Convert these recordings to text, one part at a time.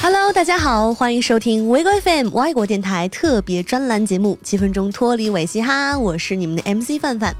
Hello，大家好，欢迎收听维国 FM 外国电台特别专栏节目《七分钟脱离伪嘻哈》，我是你们的 MC 范范。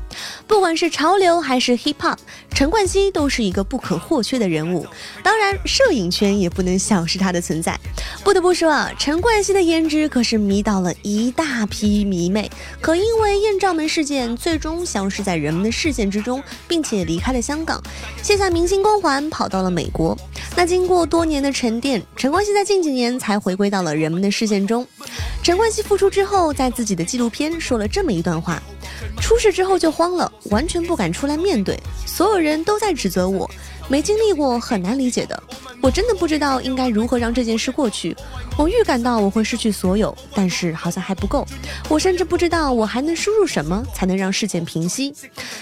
不管是潮流还是 Hip Hop，陈冠希都是一个不可或缺的人物。当然，摄影圈也不能小视他的存在。不得不说啊，陈冠希的颜值可是迷倒了一大批迷妹。可因为艳照门事件，最终消失在人们的视线之中，并且离开了香港，卸下明星光环，跑到了美国。那经过多年的沉淀，陈冠希在近近几年才回归到了人们的视线中。陈冠希复出之后，在自己的纪录片说了这么一段话：出事之后就慌了，完全不敢出来面对，所有人都在指责我，没经历过很难理解的。我真的不知道应该如何让这件事过去。我预感到我会失去所有，但是好像还不够。我甚至不知道我还能输入什么才能让事件平息。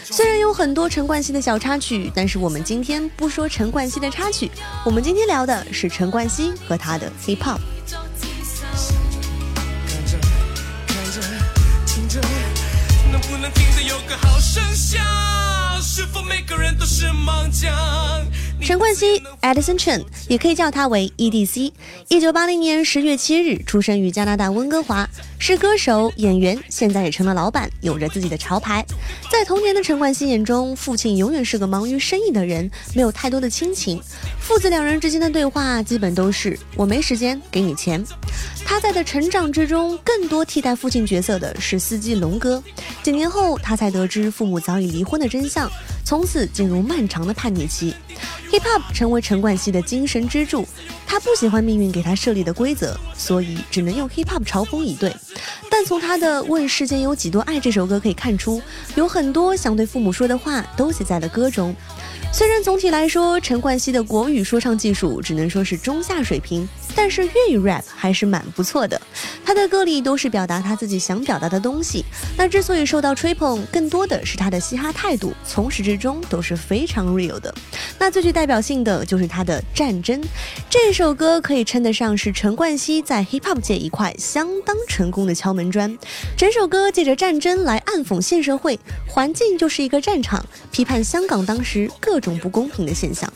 虽然有很多陈冠希的小插曲，但是我们今天不说陈冠希的插曲，我们今天聊的是陈冠希和他的 hip hop。能听得有个好声响？是否每个人都是盲将？陈冠希 （Edison Chen） 也可以叫他为 EDC。一九八零年十月七日出生于加拿大温哥华，是歌手、演员，现在也成了老板，有着自己的潮牌。在童年的陈冠希眼中，父亲永远是个忙于生意的人，没有太多的亲情。父子两人之间的对话基本都是“我没时间给你钱”。他在的成长之中，更多替代父亲角色的是司机龙哥。几年后，他才得知父母早已离婚的真相。从此进入漫长的叛逆期，hip hop 成为陈冠希的精神支柱。他不喜欢命运给他设立的规则，所以只能用 hip hop 嘲讽以对。但从他的《问世间有几多爱》这首歌可以看出，有很多想对父母说的话都写在了歌中。虽然总体来说，陈冠希的国语说唱技术只能说是中下水平，但是粤语 rap 还是蛮不错的。他的歌里都是表达他自己想表达的东西。那之所以受到吹捧，更多的是他的嘻哈态度，从始至终都是非常 real 的。那最具代表性的就是他的《战争》这首歌，可以称得上是陈冠希在 hip hop 界一块相当成功的敲门砖。整首歌借着战争来暗讽现社会，环境就是一个战场，批判香港当时各种。不公平的现象。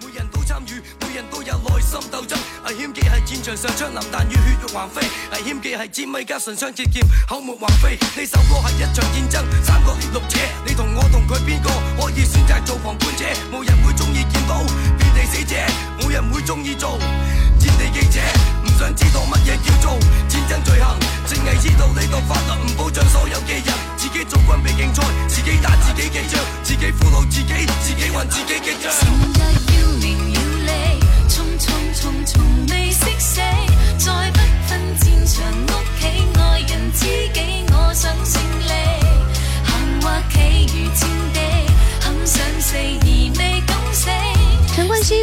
每人都参与，每人都有内心斗争。危险既系战场上枪林弹雨，血肉横飞。危险既系尖米加唇枪舌剑，口沫横飞。呢首歌系一场战争，三个列六者，你同我同佢边个可以选择做旁观者？冇人会中意见到遍地死者，冇人会中意做战地记者。唔想知道乜嘢叫做战争罪行，净系知道呢个法律唔保障所有嘅人。自己做军备竞赛，自己打自己嘅仗，自己俘虏自己，自己还自己嘅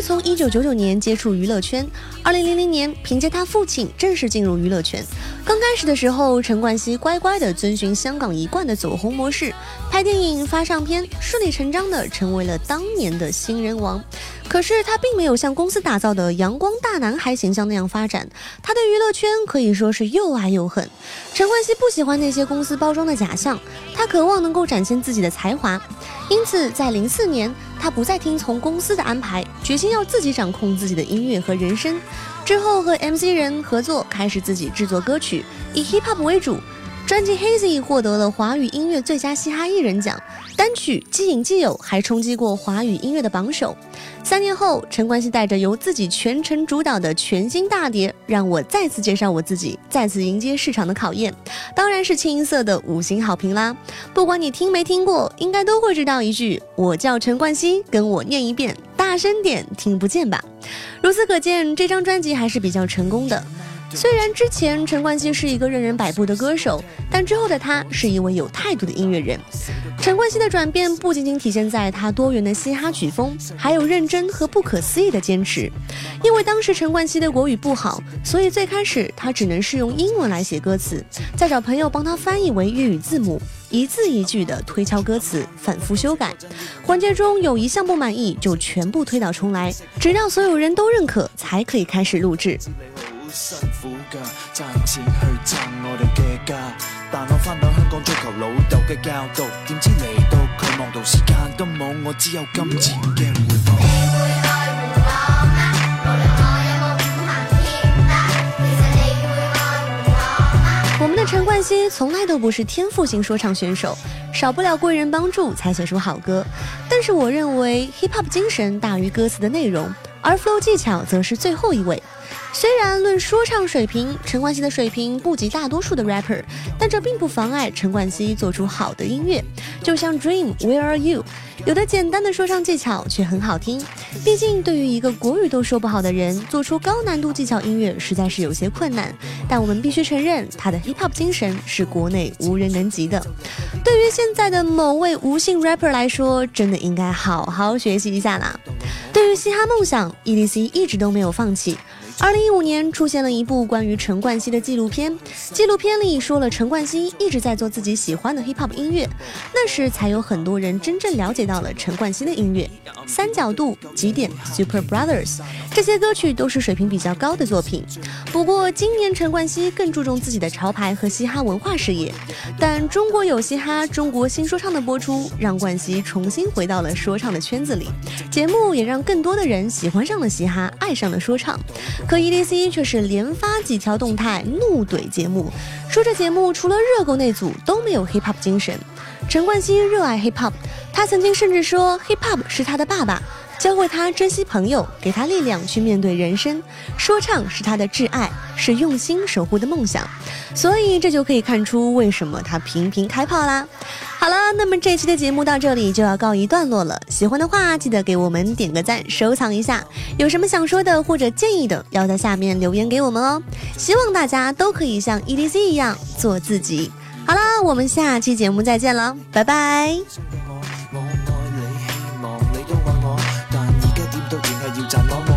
从一九九九年接触娱乐圈，二零零零年凭借他父亲正式进入娱乐圈。刚开始的时候，陈冠希乖乖地遵循香港一贯的走红模式，拍电影、发唱片，顺理成章地成为了当年的新人王。可是他并没有像公司打造的阳光大男孩形象那样发展，他对娱乐圈可以说是又爱又恨。陈冠希不喜欢那些公司包装的假象，他渴望能够展现自己的才华，因此在零四年，他不再听从公司的安排，决心要自己掌控自己的音乐和人生。之后和 MC 人合作，开始自己制作歌曲，以 hip hop 为主。专辑《Hazy》获得了华语音乐最佳嘻哈艺人奖，单曲《既影既有》还冲击过华语音乐的榜首。三年后，陈冠希带着由自己全程主导的全新大碟《让我再次介绍我自己》，再次迎接市场的考验，当然是清一色的五星好评啦！不管你听没听过，应该都会知道一句：“我叫陈冠希，跟我念一遍，大声点，听不见吧？”如此可见，这张专辑还是比较成功的。虽然之前陈冠希是一个任人摆布的歌手，但之后的他是一位有态度的音乐人。陈冠希的转变不仅仅体现在他多元的嘻哈曲风，还有认真和不可思议的坚持。因为当时陈冠希的国语不好，所以最开始他只能是用英文来写歌词，再找朋友帮他翻译为粤语字母，一字一句的推敲歌词，反复修改。环节中有一项不满意，就全部推倒重来，直到所有人都认可，才可以开始录制。辛苦噶，赚钱去挣我哋嘅家。但我翻到香港追求老豆嘅教导，点知嚟到佢望到时间都冇，我只有金钱嘅回报。我们的陈冠希从来都不是天赋型说唱选手，少不了贵人帮助才写出好歌。但是我认为 hip hop 精神大于歌词的内容，而 flow 技巧则是最后一位。虽然论说唱水平，陈冠希的水平不及大多数的 rapper，但这并不妨碍陈冠希做出好的音乐。就像 Dream Where Are You，有的简单的说唱技巧却很好听。毕竟对于一个国语都说不好的人，做出高难度技巧音乐实在是有些困难。但我们必须承认，他的 hip hop 精神是国内无人能及的。对于现在的某位无姓 rapper 来说，真的应该好好学习一下啦。对于嘻哈梦想，EDC 一直都没有放弃。二零一五年出现了一部关于陈冠希的纪录片，纪录片里说了陈冠希一直在做自己喜欢的 hip hop 音乐，那时才有很多人真正了解到了陈冠希的音乐。三角度、极点、Super Brothers 这些歌曲都是水平比较高的作品。不过今年陈冠希更注重自己的潮牌和嘻哈文化事业，但中国有嘻哈、中国新说唱的播出，让冠希重新回到了说唱的圈子里。节目也让更多的人喜欢上了嘻哈，爱上了说唱。可 EDC 却是连发几条动态怒怼节目，说这节目除了热狗那组都没有 hip hop 精神。陈冠希热爱 hip hop，他曾经甚至说 hip hop 是他的爸爸，教会他珍惜朋友，给他力量去面对人生。说唱是他的挚爱，是用心守护的梦想。所以这就可以看出为什么他频频开炮啦。好了，那么这期的节目到这里就要告一段落了。喜欢的话，记得给我们点个赞，收藏一下。有什么想说的或者建议的，要在下面留言给我们哦。希望大家都可以像 EDC 一样做自己。好了，我们下期节目再见了，拜拜。Chẳng.